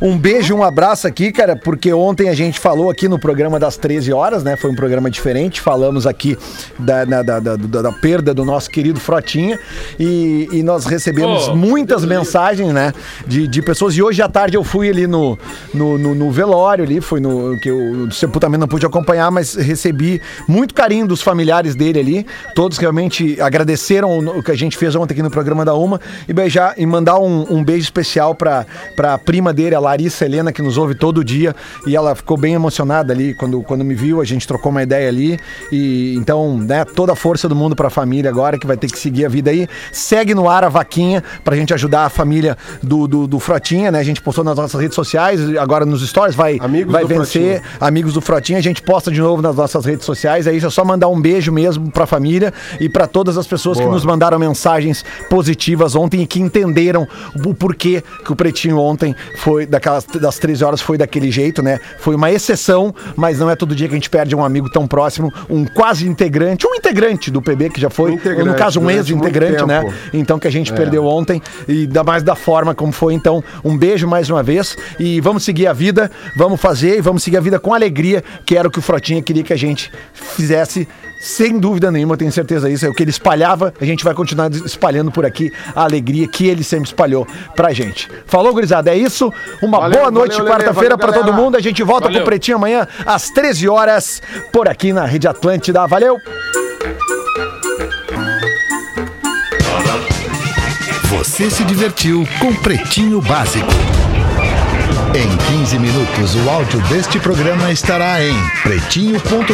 um beijo, um abraço aqui, cara, porque ontem a gente falou aqui no programa das 13 horas, né? Foi um programa diferente, falamos aqui da, da, da, da- da perda do nosso querido Frotinha e, e nós recebemos Oh, muitas mensagens, né, de, de pessoas. E hoje à tarde eu fui ali no, no, no- no velório ali, foi no que eu o sepultamento não pude acompanhar, mas recebi muito carinho dos familiares dele ali. Todos realmente agradeceram o, que a gente fez ontem aqui no programa da Uma e beijar e mandar um, um beijo especial pra, pra prima dele, a Larissa Helena, que nos ouve todo dia. E ela ficou bem emocionada ali quando, quando me viu, a gente trocou uma ideia ali. E então, né, toda a força do mundo pra família agora, que vai ter que seguir a vida aí. Segue no ar a vaquinha pra gente ajudar a família do, do, do Frotinha, né? A gente postou nas nossas redes sociais, agora nos stories, vai, Amigos vai vencer. Amigos do Frotinha, a gente posta de novo nas nossas redes sociais. É isso, é só mandar um beijo mesmo pra família e pra todas as pessoas que Boa. nos mandaram mensagens positivas ontem e que entenderam o porquê que o Pretinho ontem foi daquelas das 13 horas foi daquele jeito, né? Foi uma exceção, mas não é todo dia que a gente perde um amigo tão próximo, um quase integrante, um integrante do PB que já foi, ou no caso um ex-integrante, né? Então que a gente perdeu ontem e ainda mais da forma como foi. Então, um beijo mais uma vez e vamos seguir a vida, vamos fazer e vamos seguir a vida com alegria, que era o que o Frotinha queria que a gente fizesse. Sem dúvida nenhuma, eu tenho certeza disso. É o que ele espalhava, a gente vai continuar espalhando por aqui a alegria que ele sempre espalhou pra gente. Falou, gurizada? É isso. Uma Valeu, boa noite quarta-feira pra todo mundo. A gente volta com Valeu. o Pretinho amanhã às 13 horas por aqui na Rede Atlântida. Valeu! Você se divertiu com Pretinho Básico. Em 15 minutos, o áudio deste programa estará em pretinho.com.